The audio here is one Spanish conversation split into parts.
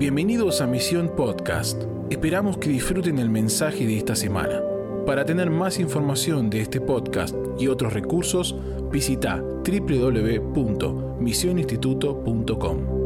Bienvenidos a Misión Podcast. Esperamos que disfruten el mensaje de esta semana. Para tener más información de este podcast y otros recursos, visita www.misioninstituto.com.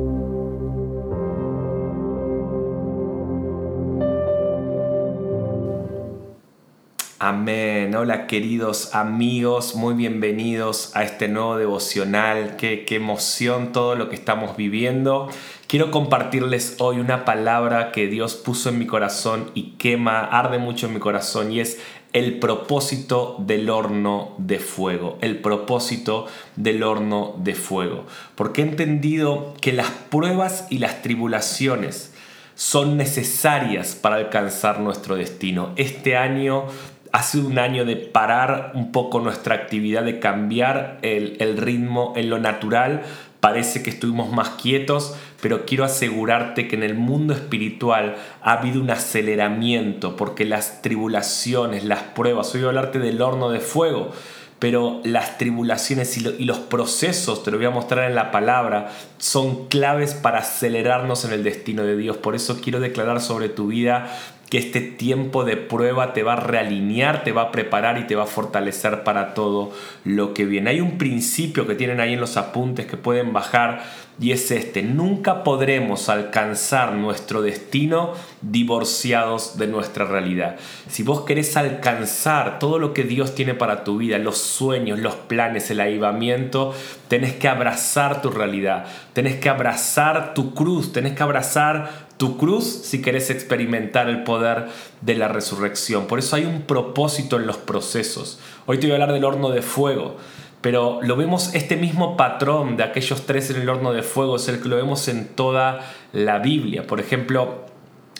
Amén. Hola queridos amigos, muy bienvenidos a este nuevo devocional. Qué, qué, emoción todo lo que estamos viviendo. Quiero compartirles hoy una palabra que Dios puso en mi corazón y quema, arde mucho en mi corazón y es el propósito del horno de fuego. El propósito del horno de fuego. Porque he entendido que las pruebas y las tribulaciones son necesarias para alcanzar nuestro destino. Este año ha sido un año de parar un poco nuestra actividad, de cambiar el, ritmo en lo natural. Parece que estuvimos más quietos, pero quiero asegurarte que en el mundo espiritual ha habido un aceleramiento, porque las tribulaciones, las pruebas, hoy voy a hablarte del horno de fuego, pero las tribulaciones y, y, los procesos, te lo voy a mostrar en la palabra, son claves para acelerarnos en el destino de Dios. Por eso quiero declarar sobre tu vida que este tiempo de prueba te va a realinear, te va a preparar y te va a fortalecer para todo lo que viene. Hay un principio que tienen ahí en los apuntes que pueden bajar y es este, nunca podremos alcanzar nuestro destino divorciados de nuestra realidad. Si vos querés alcanzar todo lo que Dios tiene para tu vida, los sueños, los planes, el avivamiento, tenés que abrazar tu realidad, tenés que abrazar tu cruz, tenés que abrazar tu cruz si querés experimentar el poder de la resurrección. Por eso hay un propósito en los procesos. Hoy te voy a hablar del horno de fuego pero lo vemos, este mismo patrón de aquellos tres en el horno de fuego es el que lo vemos en toda la Biblia. Por ejemplo,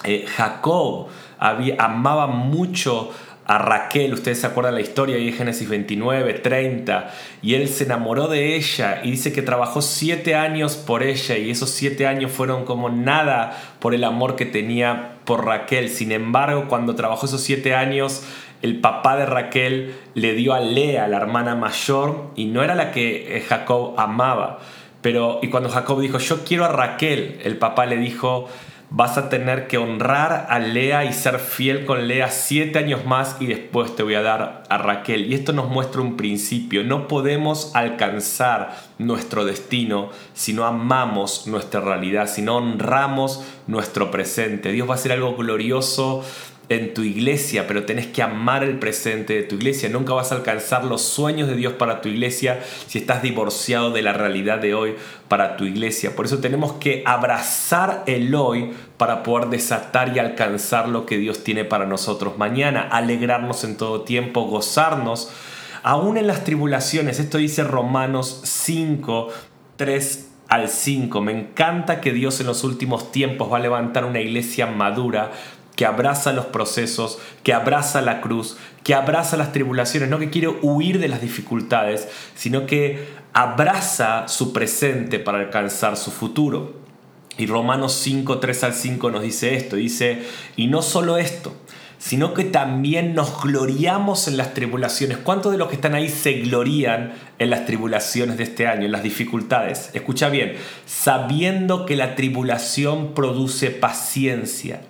eh, Jacob amaba mucho a Raquel, ustedes se acuerdan la historia ahí en Génesis 29, 30, y él se enamoró de ella y dice que trabajó siete años por ella y esos siete años fueron como nada por el amor que tenía por Raquel. Sin embargo, cuando trabajó esos siete años, el papá de Raquel le dio a Lea, la hermana mayor, y no era la que eh, Jacob amaba. Pero, y cuando Jacob dijo, yo quiero a Raquel, el papá le dijo, vas a tener que honrar a Lea y ser fiel con Lea siete años más y después te voy a dar a Raquel. Y esto nos muestra un principio. No podemos alcanzar nuestro destino si no amamos nuestra realidad, si no honramos nuestro presente. Dios va a hacer algo glorioso en tu iglesia, pero tenés que amar el presente de tu iglesia. Nunca vas a alcanzar los sueños de Dios para tu iglesia si estás divorciado de la realidad de hoy para tu iglesia. Por eso tenemos que abrazar el hoy para poder desatar y alcanzar lo que Dios tiene para nosotros mañana, alegrarnos en todo tiempo, gozarnos, aún en las tribulaciones. Esto dice Romanos 5, 3 al 5. Me encanta que Dios en los últimos tiempos va a levantar una iglesia madura que abraza los procesos, que abraza la cruz, que abraza las tribulaciones, no que quiere huir de las dificultades, sino que abraza su presente para alcanzar su futuro. Y Romanos 5, 3 al 5 nos dice esto, dice, y no solo esto, sino que también nos gloriamos en las tribulaciones. ¿Cuántos de los que están ahí se glorían en las tribulaciones de este año, en las dificultades? Escucha bien, sabiendo que la tribulación produce paciencia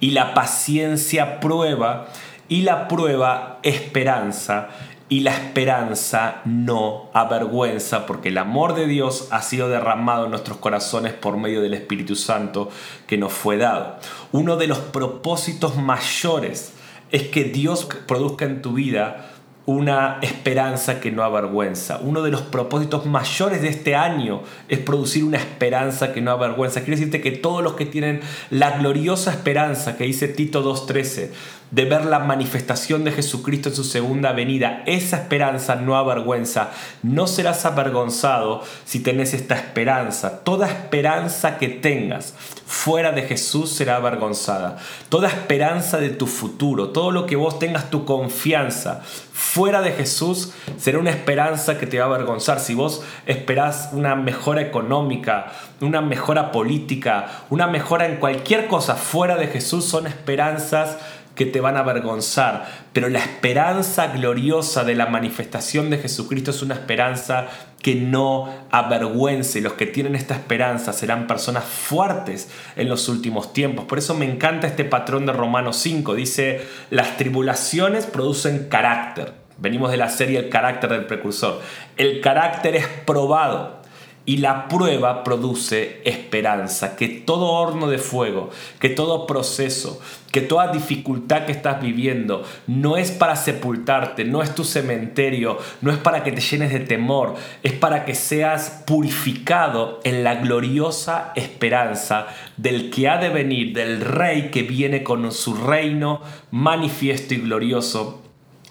y la paciencia prueba y la prueba esperanza y la esperanza no avergüenza, porque el amor de Dios ha sido derramado en nuestros corazones por medio del Espíritu Santo que nos fue dado. Uno de los propósitos mayores es que Dios produzca en tu vida una esperanza que no avergüenza. Uno de los propósitos mayores de este año es producir una esperanza que no avergüenza. Quiero decirte que todos los que tienen la gloriosa esperanza que dice Tito 2.13, de ver la manifestación de Jesucristo en su segunda venida. Esa esperanza no avergüenza. No serás avergonzado si tenés esta esperanza. Toda esperanza que tengas fuera de Jesús será avergonzada. Toda esperanza de tu futuro, todo lo que vos tengas tu confianza fuera de Jesús será una esperanza que te va a avergonzar. Si vos esperás una mejora económica, una mejora política, una mejora en cualquier cosa fuera de Jesús, son esperanzas que te van a avergonzar, pero la esperanza gloriosa de la manifestación de Jesucristo es una esperanza que no avergüence. Los que tienen esta esperanza serán personas fuertes en los últimos tiempos. Por eso me encanta este patrón de Romanos 5. Dice, las tribulaciones producen carácter. Venimos de la serie El carácter del precursor. El carácter es probado y la prueba produce esperanza, que todo horno de fuego, que todo proceso, que toda dificultad que estás viviendo no es para sepultarte, no es tu cementerio, no es para que te llenes de temor, es para que seas purificado en la gloriosa esperanza del que ha de venir, del rey que viene con su reino manifiesto y glorioso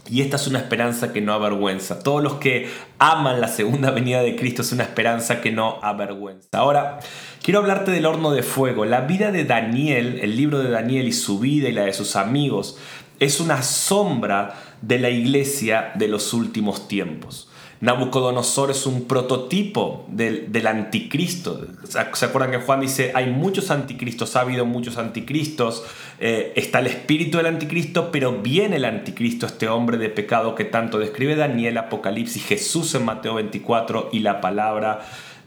y esta es una esperanza que no avergüenza. Todos los que aman la segunda venida de Cristo es una esperanza que no avergüenza. Ahora, quiero hablarte del horno de fuego. La vida de Daniel, el libro de Daniel y su vida y la de sus amigos, es una sombra de la iglesia de los últimos tiempos. Nabucodonosor es un prototipo del, anticristo. ¿Se acuerdan que Juan dice, hay muchos anticristos, ha habido muchos anticristos, eh, está el espíritu del anticristo, pero viene el anticristo, este hombre de pecado que tanto describe Daniel, Apocalipsis, Jesús en Mateo 24 y la palabra,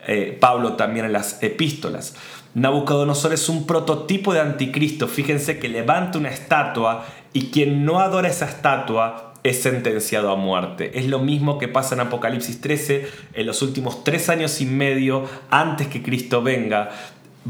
eh, Pablo también en las epístolas. Nabucodonosor es un prototipo de anticristo. Fíjense que levanta una estatua y quien no adora esa estatua es sentenciado a muerte. Es lo mismo que pasa en Apocalipsis 13, en los últimos tres años y medio antes que Cristo venga.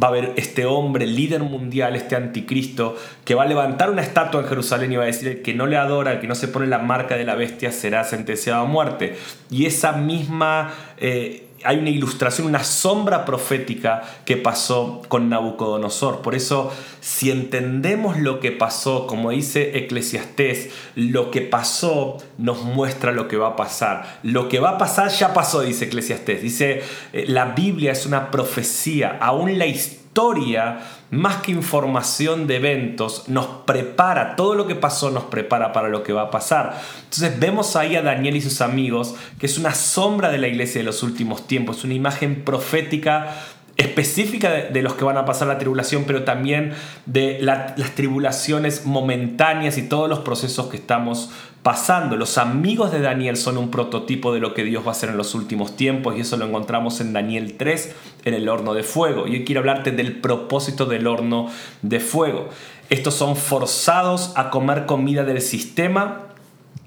Va a haber este hombre, líder mundial, este anticristo, que va a levantar una estatua en Jerusalén y va a decir, el que no le adora, el que no se pone la marca de la bestia, será sentenciado a muerte. Y esa misma... Eh, hay una ilustración, una sombra profética que pasó con Nabucodonosor. Por eso, si entendemos lo que pasó, como dice Eclesiastés, lo que pasó nos muestra lo que va a pasar. Lo que va a pasar ya pasó, dice Eclesiastés. Dice, eh, la Biblia es una profecía, aún la historia más que información de eventos, nos prepara, todo lo que pasó nos prepara para lo que va a pasar. Entonces vemos ahí a Daniel y sus amigos, que es una sombra de la iglesia de los últimos tiempos, una imagen profética específica de, los que van a pasar la tribulación, pero también de las tribulaciones momentáneas y todos los procesos que estamos pasando. Los amigos de Daniel son un prototipo de lo que Dios va a hacer en los últimos tiempos y eso lo encontramos en Daniel 3, en el horno de fuego. Y hoy quiero hablarte del propósito del horno de fuego. Estos son forzados a comer comida del sistema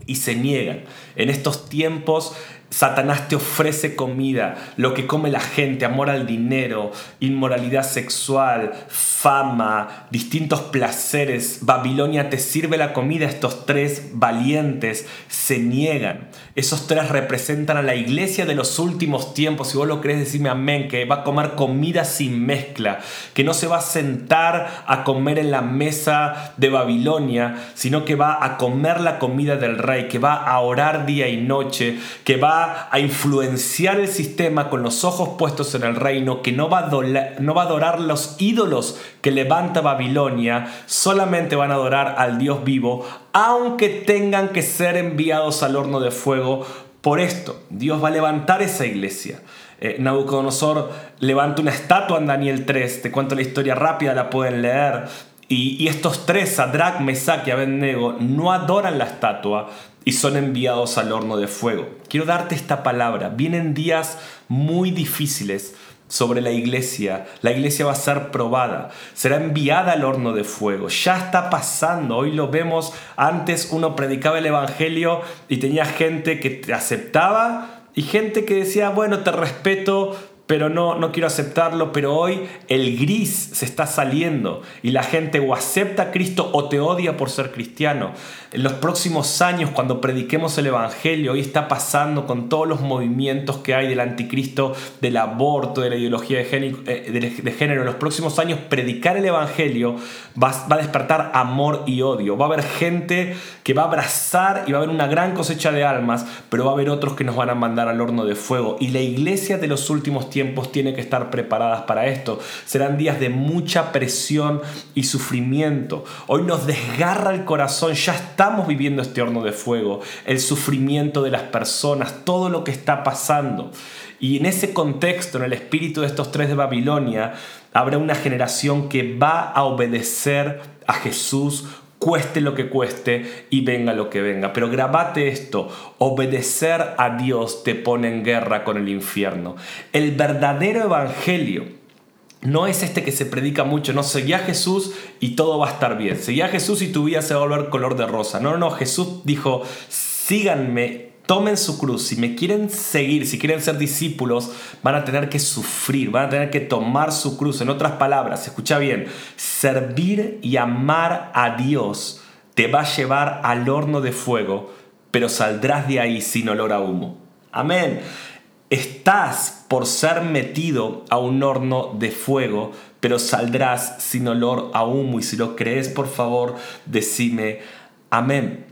y se niegan. En estos tiempos Satanás te ofrece comida, lo que come la gente, amor al dinero, inmoralidad sexual, fama, distintos placeres. Babilonia te sirve la comida, estos tres valientes se niegan. Esos tres representan a la iglesia de los últimos tiempos. Si vos lo crees, decime amén, que va a comer comida sin mezcla, que no se va a sentar a comer en la mesa de Babilonia, sino que va a comer la comida del rey, que va a orar día y noche, que va a influenciar el sistema con los ojos puestos en el reino, que no va, a no va a adorar los ídolos que levanta Babilonia, solamente van a adorar al Dios vivo, aunque tengan que ser enviados al horno de fuego por esto. Dios va a levantar esa iglesia. Eh, Nabucodonosor levanta una estatua en Daniel 3, te cuento la historia rápida, la pueden leer. Y, estos tres, Sadrach, Mesach y Abednego, no adoran la estatua, y son enviados al horno de fuego. Quiero darte esta palabra. Vienen días muy difíciles sobre la iglesia. La iglesia va a ser probada, será enviada al horno de fuego. Ya está pasando, hoy lo vemos. Antes uno predicaba el Evangelio y tenía gente que te aceptaba y gente que decía, bueno, te respeto, pero no, no quiero aceptarlo, pero hoy el gris se está saliendo y la gente o acepta a Cristo o te odia por ser cristiano. En los próximos años, cuando prediquemos el Evangelio, hoy está pasando con todos los movimientos que hay del anticristo, del aborto, de la ideología de género, eh, de género. En los próximos años, predicar el Evangelio va, va a despertar amor y odio. Va a haber gente que va a abrazar y va a haber una gran cosecha de almas, pero va a haber otros que nos van a mandar al horno de fuego. Y la iglesia de los últimos tiempos tiene que estar preparadas para esto. Serán días de mucha presión y sufrimiento. Hoy nos desgarra el corazón, ya está estamos viviendo este horno de fuego, el sufrimiento de las personas, todo lo que está pasando. Y en ese contexto, en el espíritu de estos tres de Babilonia, habrá una generación que va a obedecer a Jesús cueste lo que cueste y venga lo que venga. Pero grabate esto, obedecer a Dios te pone en guerra con el infierno. El verdadero evangelio no es este que se predica mucho, no, seguí a Jesús y todo va a estar bien, seguí a Jesús y tu vida se va a volver color de rosa. No, no, Jesús dijo, síganme tomen su cruz. Si me quieren seguir, si quieren ser discípulos, van a tener que sufrir, van a tener que tomar su cruz. En otras palabras, escucha bien, servir y amar a Dios te va a llevar al horno de fuego, pero saldrás de ahí sin olor a humo. Amén. Estás por ser metido a un horno de fuego, pero saldrás sin olor a humo. Y si lo crees, por favor, decime amén.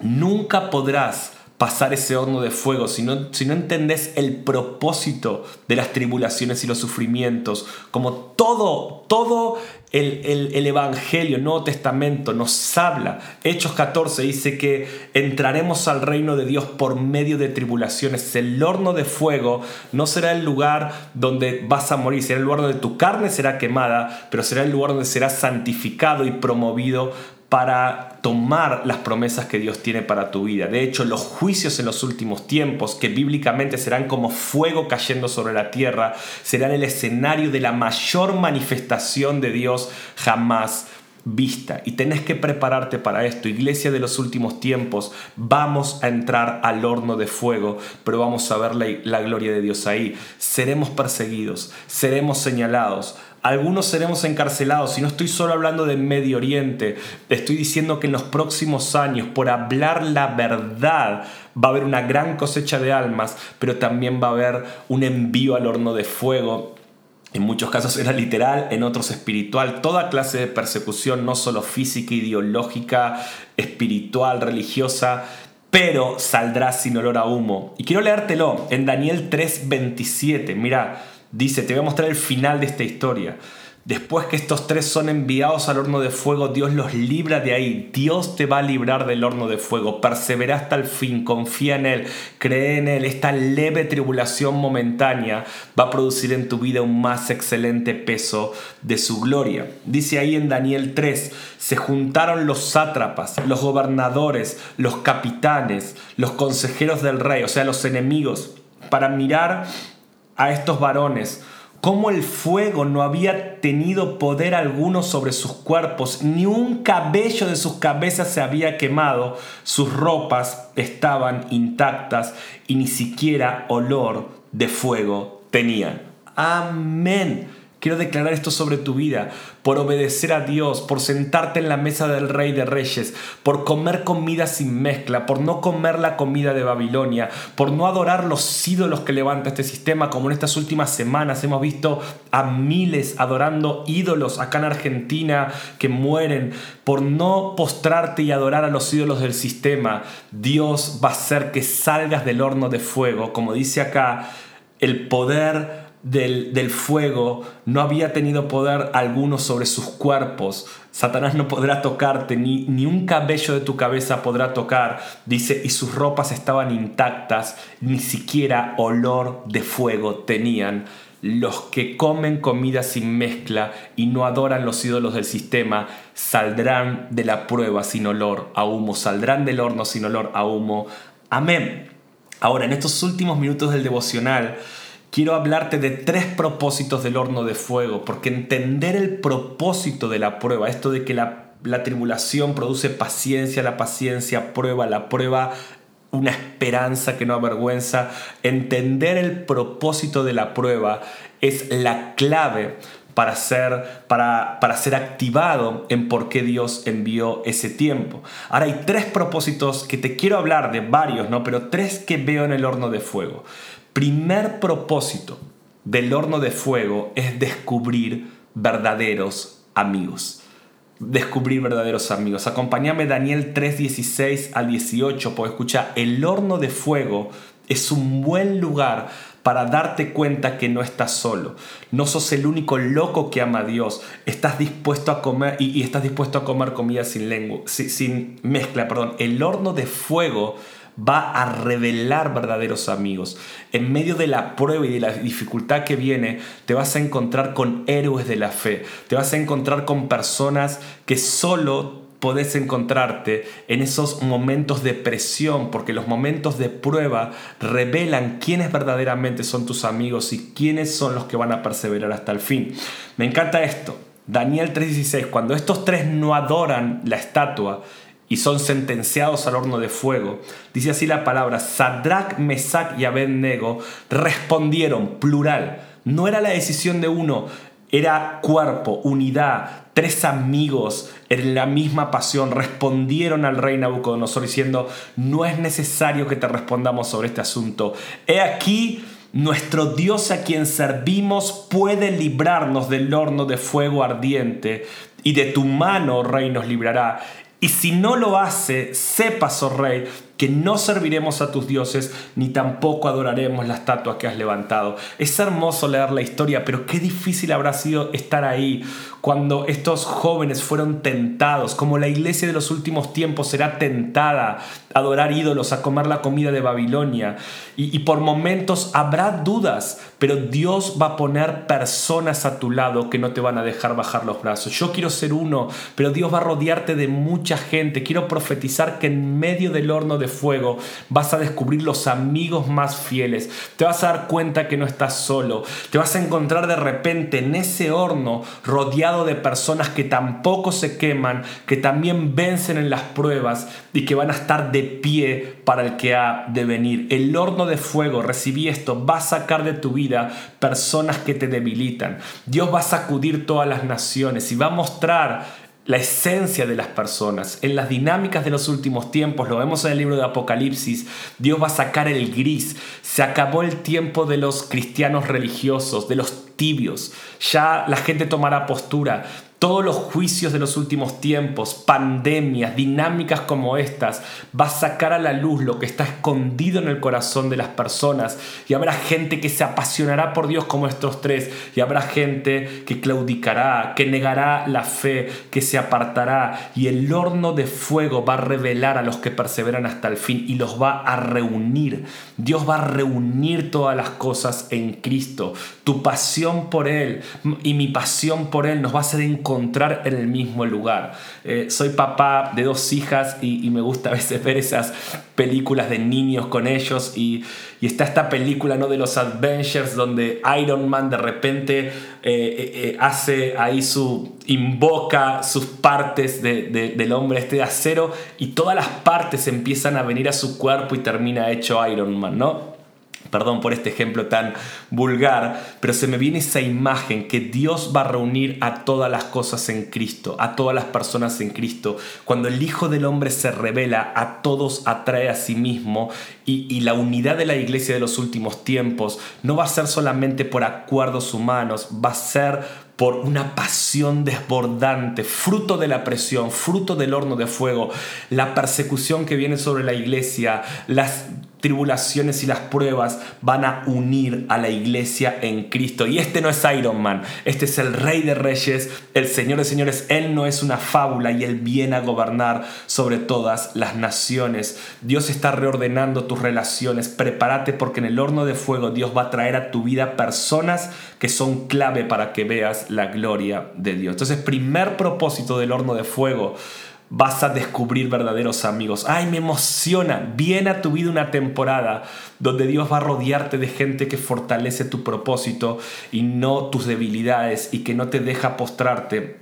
Nunca podrás pasar ese horno de fuego, si no, si no entendés el propósito de las tribulaciones y los sufrimientos, como todo, todo el, el, el, Evangelio, el Nuevo Testamento nos habla. Hechos 14 dice que entraremos al reino de Dios por medio de tribulaciones. El horno de fuego no será el lugar donde vas a morir, será el lugar donde tu carne será quemada, pero será el lugar donde serás santificado y promovido para tomar las promesas que Dios tiene para tu vida. De hecho, los juicios en los últimos tiempos, que bíblicamente serán como fuego cayendo sobre la tierra, serán el escenario de la mayor manifestación de Dios jamás vista. Y tenés que prepararte para esto. Iglesia de los últimos tiempos, vamos a entrar al horno de fuego, pero vamos a ver la, la gloria de Dios ahí. Seremos perseguidos, seremos señalados, algunos seremos encarcelados y no estoy solo hablando de Medio Oriente, estoy diciendo que en los próximos años, por hablar la verdad, va a haber una gran cosecha de almas, pero también va a haber un envío al horno de fuego. En muchos casos era literal, en otros espiritual, toda clase de persecución, no solo física, ideológica, espiritual, religiosa, pero saldrá sin olor a humo. Y quiero leértelo en Daniel 3:27. Mira, Dice, te voy a mostrar el final de esta historia. Después que estos tres son enviados al horno de fuego, Dios los libra de ahí. Dios te va a librar del horno de fuego. Persevera hasta el fin, confía en Él, cree en Él. Esta leve tribulación momentánea va a producir en tu vida un más excelente peso de su gloria. Dice ahí en Daniel 3, se juntaron los sátrapas, los gobernadores, los capitanes, los consejeros del rey, o sea, los enemigos, para mirar a estos varones cómo el fuego no había tenido poder alguno sobre sus cuerpos, ni un cabello de sus cabezas se había quemado, sus ropas estaban intactas y ni siquiera olor de fuego tenían. Amén. Quiero declarar esto sobre tu vida, por obedecer a Dios, por sentarte en la mesa del Rey de Reyes, por comer comida sin mezcla, por no comer la comida de Babilonia, por no adorar los ídolos que levanta este sistema, como en estas últimas semanas hemos visto a miles adorando ídolos acá en Argentina que mueren, por no postrarte y adorar a los ídolos del sistema, Dios va a hacer que salgas del horno de fuego, como dice acá, el poder del, fuego no había tenido poder alguno sobre sus cuerpos. Satanás no podrá tocarte, ni, ni un cabello de tu cabeza podrá tocar. Dice, y sus ropas estaban intactas, ni siquiera olor de fuego tenían. Los que comen comida sin mezcla y no adoran los ídolos del sistema saldrán de la prueba sin olor a humo, saldrán del horno sin olor a humo. Amén. Ahora, en estos últimos minutos del devocional, quiero hablarte de tres propósitos del horno de fuego, porque entender el propósito de la prueba, esto de que la, la tribulación produce paciencia, la paciencia prueba, la prueba una esperanza que no avergüenza, entender el propósito de la prueba es la clave para ser, para, para ser activado en por qué Dios envió ese tiempo. Ahora hay tres propósitos que te quiero hablar de varios, ¿no? pero tres que veo en el horno de fuego primer propósito del horno de fuego es descubrir verdaderos amigos. Descubrir verdaderos amigos. Acompáñame Daniel 3, 16 al 18, porque escucha, el horno de fuego es un buen lugar para darte cuenta que no estás solo. No sos el único loco que ama a Dios. Estás dispuesto a comer y, estás dispuesto a comer comida sin lengua, sin, sin mezcla, perdón. El horno de fuego va a revelar verdaderos amigos. En medio de la prueba y de la dificultad que viene, te vas a encontrar con héroes de la fe. Te vas a encontrar con personas que solo podés encontrarte en esos momentos de presión, porque los momentos de prueba revelan quiénes verdaderamente son tus amigos y quiénes son los que van a perseverar hasta el fin. Me encanta esto. Daniel 3:16, cuando estos tres no adoran la estatua y son sentenciados al horno de fuego, dice así la palabra, Sadrach, Mesach y Abednego respondieron, plural, no era la decisión de uno, era cuerpo, unidad, tres amigos en la misma pasión respondieron al rey Nabucodonosor diciendo, no es necesario que te respondamos sobre este asunto. He aquí nuestro Dios a quien servimos puede librarnos del horno de fuego ardiente y de tu mano, rey, nos librará. Y si no lo hace, sepas, oh rey, que no serviremos a tus dioses ni tampoco adoraremos la estatua que has levantado. Es hermoso leer la historia, pero qué difícil habrá sido estar ahí cuando estos jóvenes fueron tentados, como la iglesia de los últimos tiempos será tentada a adorar ídolos, a comer la comida de Babilonia. Y, y por momentos habrá dudas, pero Dios va a poner personas a tu lado que no te van a dejar bajar los brazos. Yo quiero ser uno, pero Dios va a rodearte de mucha gente. Quiero profetizar que en medio del horno de fuego, vas a descubrir los amigos más fieles, te vas a dar cuenta que no estás solo, te vas a encontrar de repente en ese horno rodeado de personas que tampoco se queman, que también vencen en las pruebas y que van a estar de pie para el que ha de venir. El horno de fuego, recibí esto, va a sacar de tu vida personas que te debilitan. Dios va a sacudir todas las naciones y va a mostrar la esencia de las personas, en las dinámicas de los últimos tiempos, lo vemos en el libro de Apocalipsis, Dios va a sacar el gris, se acabó el tiempo de los cristianos religiosos, de los tibios, ya la gente tomará postura, todos los juicios de los últimos tiempos, pandemias, dinámicas como estas, va a sacar a la luz lo que está escondido en el corazón de las personas y habrá gente que se apasionará por Dios como estos tres y habrá gente que claudicará, que negará la fe, que se apartará y el horno de fuego va a revelar a los que perseveran hasta el fin y los va a reunir. Dios va a reunir todas las cosas en Cristo. Tu pasión por Él y mi pasión por Él nos va a hacer encontrar en el mismo lugar. Eh, soy papá de dos hijas y, me gusta a veces ver esas películas de niños con ellos y, está esta película ¿no? de los Adventures donde Iron Man de repente eh, eh, hace ahí su, invoca sus partes del hombre este de acero y todas las partes empiezan a venir a su cuerpo y termina hecho Iron Man, ¿no? Perdón por este ejemplo tan vulgar, pero se me viene esa imagen que Dios va a reunir a todas las cosas en Cristo, a todas las personas en Cristo. Cuando el Hijo del Hombre se revela, a todos atrae a sí mismo y, la unidad de la iglesia de los últimos tiempos no va a ser solamente por acuerdos humanos, va a ser por una pasión desbordante, fruto de la presión, fruto del horno de fuego, la persecución que viene sobre la iglesia, las tribulaciones y las pruebas van a unir a la iglesia en Cristo. Y este no es Iron Man, este es el Rey de Reyes, el Señor de Señores. Él no es una fábula y Él viene a gobernar sobre todas las naciones. Dios está reordenando tus relaciones. Prepárate porque en el horno de fuego Dios va a traer a tu vida personas que son clave para que veas la gloria de Dios. Entonces, primer propósito del horno de fuego vas a descubrir verdaderos amigos. Ay, me emociona. Viene a tu vida una temporada donde Dios va a rodearte de gente que fortalece tu propósito y no tus debilidades y que no te deja postrarte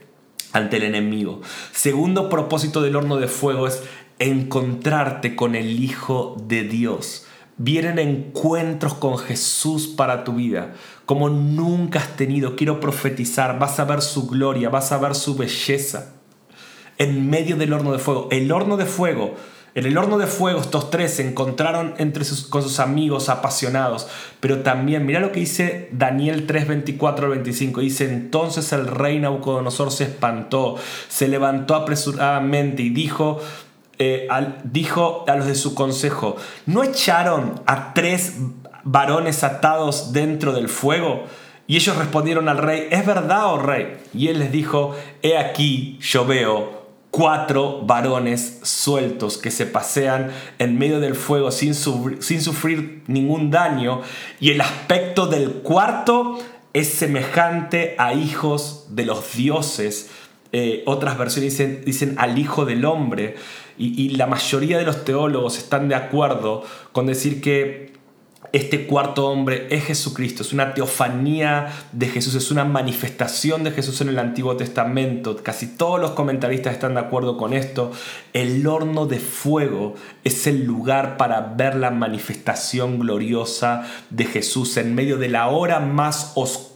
ante el enemigo. Segundo propósito del horno de fuego es encontrarte con el Hijo de Dios. Vienen encuentros con Jesús para tu vida, como nunca has tenido. Quiero profetizar, vas a ver su gloria, vas a ver su belleza en medio del horno de fuego. El horno de fuego, en el horno de fuego estos tres se encontraron entre sus, con sus amigos apasionados, pero también, mira lo que dice Daniel 3, 24 al 25, dice, entonces el rey Nabucodonosor se espantó, se levantó apresuradamente y dijo, eh, dijo a los de su consejo, ¿no echaron a tres varones atados dentro del fuego? Y ellos respondieron al rey, ¿es verdad, oh rey? Y él les dijo, he aquí yo veo cuatro varones sueltos que se pasean en medio del fuego sin, sufrir ningún daño y el aspecto del cuarto es semejante a hijos de los dioses. Eh, otras versiones dicen, al Hijo del Hombre, y la mayoría de los teólogos están de acuerdo con decir que este cuarto hombre es Jesucristo, es una teofanía de Jesús, es una manifestación de Jesús en el Antiguo Testamento. Casi todos los comentaristas están de acuerdo con esto. El horno de fuego es el lugar para ver la manifestación gloriosa de Jesús en medio de la hora más oscura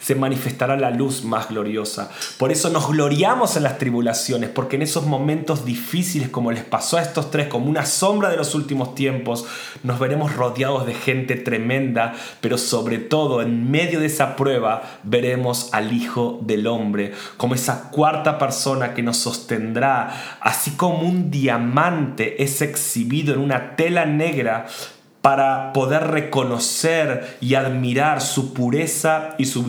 se manifestará la luz más gloriosa. Por eso nos gloriamos en las tribulaciones, porque en esos momentos difíciles como les pasó a estos tres, como una sombra de los últimos tiempos, nos veremos rodeados de gente tremenda, pero sobre todo en medio de esa prueba veremos al Hijo del Hombre como esa cuarta persona que nos sostendrá, así como un diamante es exhibido en una tela negra para poder reconocer y admirar su pureza y su,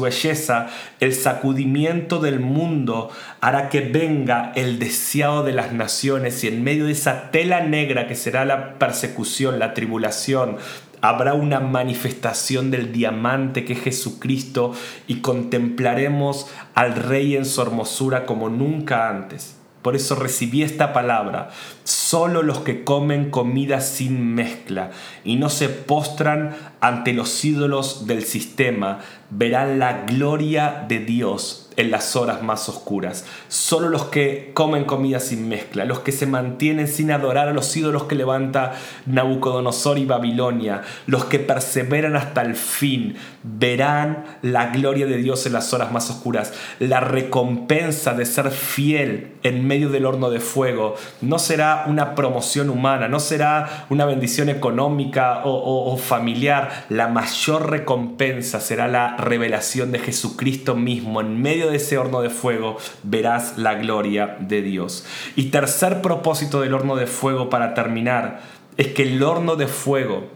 belleza, el sacudimiento del mundo hará que venga el deseado de las naciones y en medio de esa tela negra que será la persecución, la tribulación, habrá una manifestación del diamante que es Jesucristo y contemplaremos al Rey en su hermosura como nunca antes. Por eso recibí esta palabra. Solo los que comen comida sin mezcla y no se postran ante los ídolos del sistema verán la gloria de Dios en las horas más oscuras. Solo los que comen comida sin mezcla, los que se mantienen sin adorar a los ídolos que levanta Nabucodonosor y Babilonia, los que perseveran hasta el fin, verán la gloria de Dios en las horas más oscuras. La recompensa de ser fiel en medio del horno de fuego no será una promoción humana, no será una bendición económica o, o familiar. La mayor recompensa será la revelación de Jesucristo mismo en medio de ese horno de fuego verás la gloria de Dios. Y tercer propósito del horno de fuego para terminar es que el horno de fuego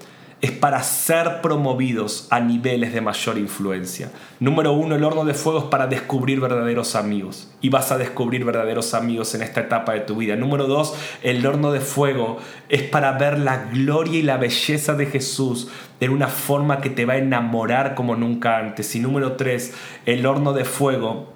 es para ser promovidos a niveles de mayor influencia. Número uno, el horno de fuego es para descubrir verdaderos amigos. Y vas a descubrir verdaderos amigos en esta etapa de tu vida. Número dos, el horno de fuego es para ver la gloria y la belleza de Jesús de una forma que te va a enamorar como nunca antes. Y número tres, el horno de fuego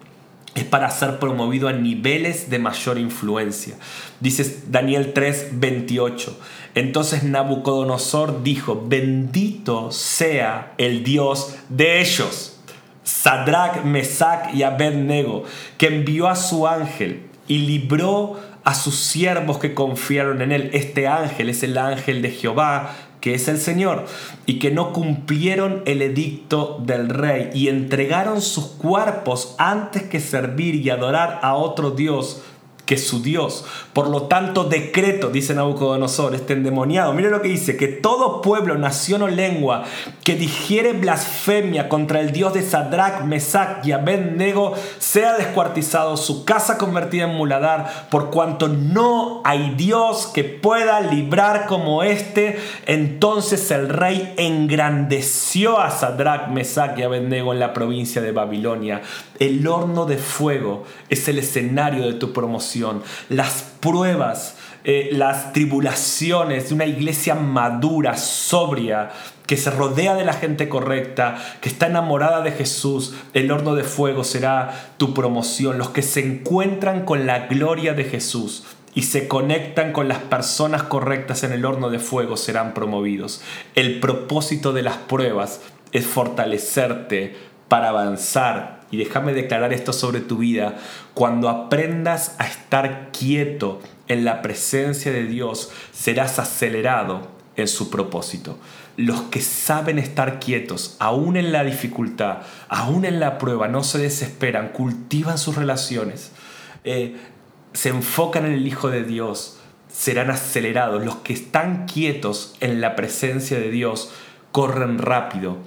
es para ser promovido a niveles de mayor influencia. Dice Daniel 3, 28. Entonces Nabucodonosor dijo, bendito sea el Dios de ellos, Sadrach, Mesach y Abednego, que envió a su ángel y libró a sus siervos que confiaron en él. Este ángel es el ángel de Jehová que es el Señor, y que no cumplieron el edicto del rey y entregaron sus cuerpos antes que servir y adorar a otro Dios que su Dios. Por lo tanto, decreto, dice Nabucodonosor, este endemoniado. Mire lo que dice, que todo pueblo, nación o lengua que digiere blasfemia contra el Dios de Sadrach, Mesach y Abednego sea descuartizado, su casa convertida en muladar, por cuanto no hay Dios que pueda librar como este. Entonces el rey engrandeció a Sadrach, Mesach y Abednego en la provincia de Babilonia. El horno de fuego es el escenario de tu promoción las pruebas, eh, las tribulaciones de una iglesia madura, sobria, que se rodea de la gente correcta, que está enamorada de Jesús, el horno de fuego será tu promoción. Los que se encuentran con la gloria de Jesús y se conectan con las personas correctas en el horno de fuego serán promovidos. El propósito de las pruebas es fortalecerte para avanzar y déjame declarar esto sobre tu vida, cuando aprendas a estar quieto en la presencia de Dios, serás acelerado en su propósito. Los que saben estar quietos, aún en la dificultad, aún en la prueba, no se desesperan, cultivan sus relaciones, eh, se enfocan en el Hijo de Dios, serán acelerados. Los que están quietos en la presencia de Dios corren rápido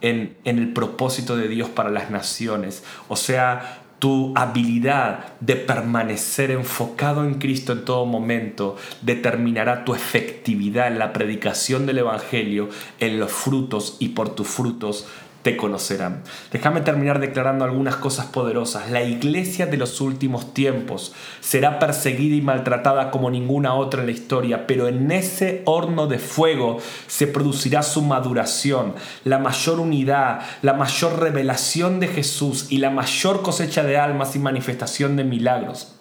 en, el propósito de Dios para las naciones. O sea, tu habilidad de permanecer enfocado en Cristo en todo momento determinará tu efectividad en la predicación del Evangelio, en los frutos y por tus frutos te conocerán. Déjame terminar declarando algunas cosas poderosas. La iglesia de los últimos tiempos será perseguida y maltratada como ninguna otra en la historia, pero en ese horno de fuego se producirá su maduración, la mayor unidad, la mayor revelación de Jesús y la mayor cosecha de almas y manifestación de milagros.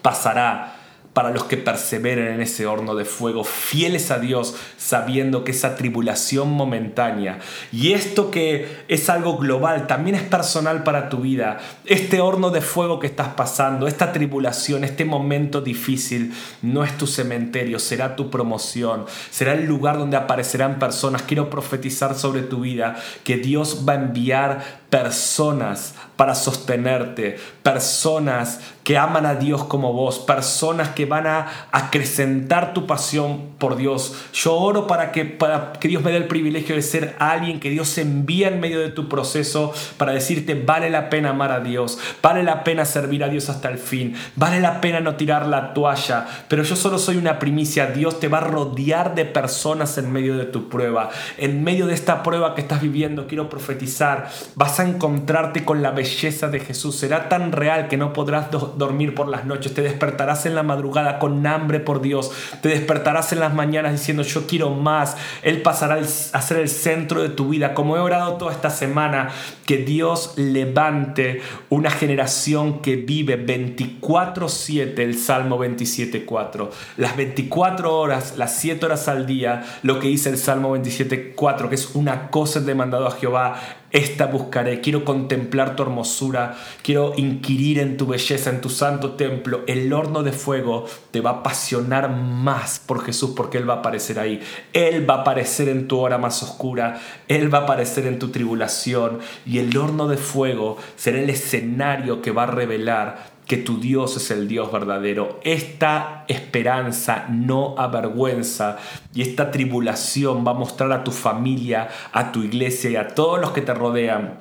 Pasará para los que perseveren en ese horno de fuego, fieles a Dios, sabiendo que esa tribulación momentánea y esto que es algo global, también es personal para tu vida. Este horno de fuego que estás pasando, esta tribulación, este momento difícil, no es tu cementerio, será tu promoción, será el lugar donde aparecerán personas. Quiero profetizar sobre tu vida que Dios va a enviar personas para sostenerte, personas que aman a Dios como vos, personas que van a acrecentar tu pasión por Dios. Yo oro para que, para que Dios me dé el privilegio de ser alguien que Dios envía en medio de tu proceso para decirte vale la pena amar a Dios, vale la pena servir a Dios hasta el fin, vale la pena no tirar la toalla, pero yo solo soy una primicia. Dios te va a rodear de personas en medio de tu prueba. En medio de esta prueba que estás viviendo, quiero profetizar, vas a encontrarte con la belleza de Jesús. Será tan real que no podrás dormir por las noches. Te despertarás en la madrugada con hambre por Dios. Te despertarás en las mañanas diciendo yo quiero más. Él pasará a ser el centro de tu vida. Como he orado toda esta semana, que Dios levante una generación que vive 24/7, el Salmo 27/4. Las 24 horas, las 7 horas al día, lo que dice el Salmo 27/4, que es una cosa demandado a Jehová esta buscaré, quiero contemplar tu hermosura, quiero inquirir en tu belleza, en tu santo templo. El horno de fuego te va a apasionar más por Jesús porque Él va a aparecer ahí. Él va a aparecer en tu hora más oscura, Él va a aparecer en tu tribulación y el horno de fuego será el escenario que va a revelar que tu Dios es el Dios verdadero. Esta esperanza no avergüenza y esta tribulación va a mostrar a tu familia, a tu iglesia y a todos los que te rodean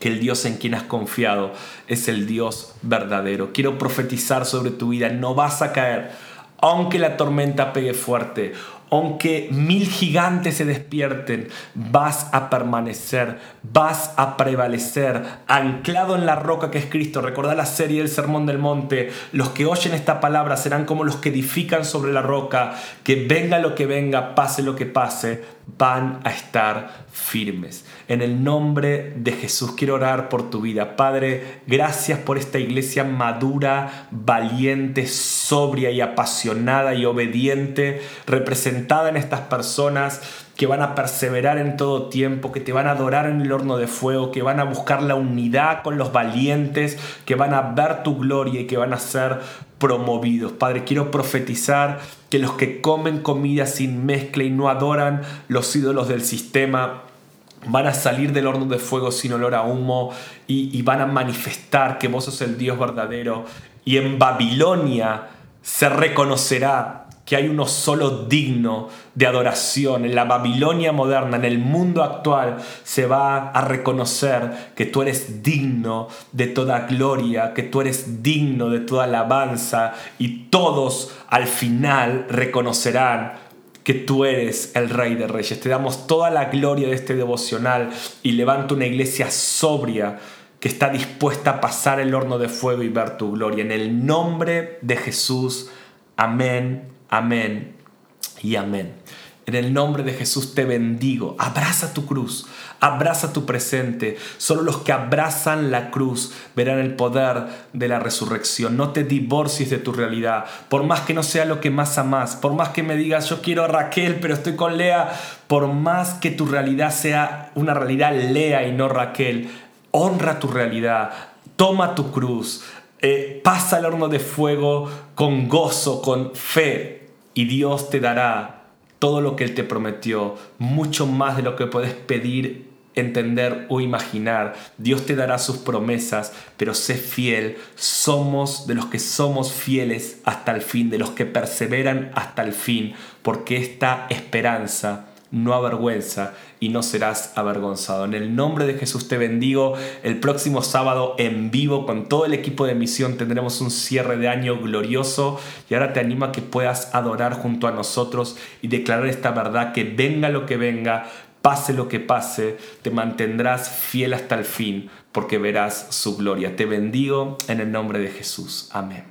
que el Dios en quien has confiado es el Dios verdadero. Quiero profetizar sobre tu vida, no vas a caer, aunque la tormenta pegue fuerte, aunque mil gigantes se despierten, vas a permanecer, vas a prevalecer, anclado en la roca que es Cristo. Recordá la serie del Sermón del Monte. Los que oyen esta palabra serán como los que edifican sobre la roca, que venga lo que venga, pase lo que pase, van a estar firmes. En el nombre de Jesús quiero orar por tu vida. Padre, gracias por esta iglesia madura, valiente, sobria y apasionada y obediente, representada en estas personas que van a perseverar en todo tiempo, que te van a adorar en el horno de fuego, que van a buscar la unidad con los valientes, que van a ver tu gloria y que van a ser promovidos. Padre, quiero profetizar que los que comen comida sin mezcla y no adoran los ídolos del sistema, van a salir del horno de fuego sin olor a humo y, van a manifestar que vos sos el Dios verdadero. Y en Babilonia se reconocerá que hay uno solo digno de adoración. En la Babilonia moderna, en el mundo actual, se va a reconocer que tú eres digno de toda gloria, que tú eres digno de toda alabanza y todos al final reconocerán que tú eres el Rey de Reyes. Te damos toda la gloria de este devocional y levanto una iglesia sobria que está dispuesta a pasar el horno de fuego y ver tu gloria. En el nombre de Jesús, amén Amén y amén. En el nombre de Jesús te bendigo. Abraza tu cruz, abraza tu presente. Solo los que abrazan la cruz verán el poder de la resurrección. No te divorcies de tu realidad. Por más que no sea lo que más amas, por más que me digas yo quiero a Raquel, pero estoy con Lea, por más que tu realidad sea una realidad Lea y no Raquel, honra tu realidad, toma tu cruz. Eh, pasa el horno de fuego con gozo, con fe, y Dios te dará todo lo que Él te prometió, mucho más de lo que puedes pedir, entender o imaginar. Dios te dará sus promesas, pero sé fiel. Somos de los que somos fieles hasta el fin, de los que perseveran hasta el fin, porque esta esperanza no avergüenza y no serás avergonzado. En el nombre de Jesús te bendigo. El próximo sábado en vivo con todo el equipo de misión tendremos un cierre de año glorioso y ahora te animo a que puedas adorar junto a nosotros y declarar esta verdad que venga lo que venga, pase lo que pase, te mantendrás fiel hasta el fin, porque verás su gloria. Te bendigo en el nombre de Jesús. Amén.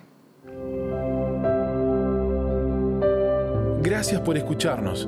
Gracias por escucharnos.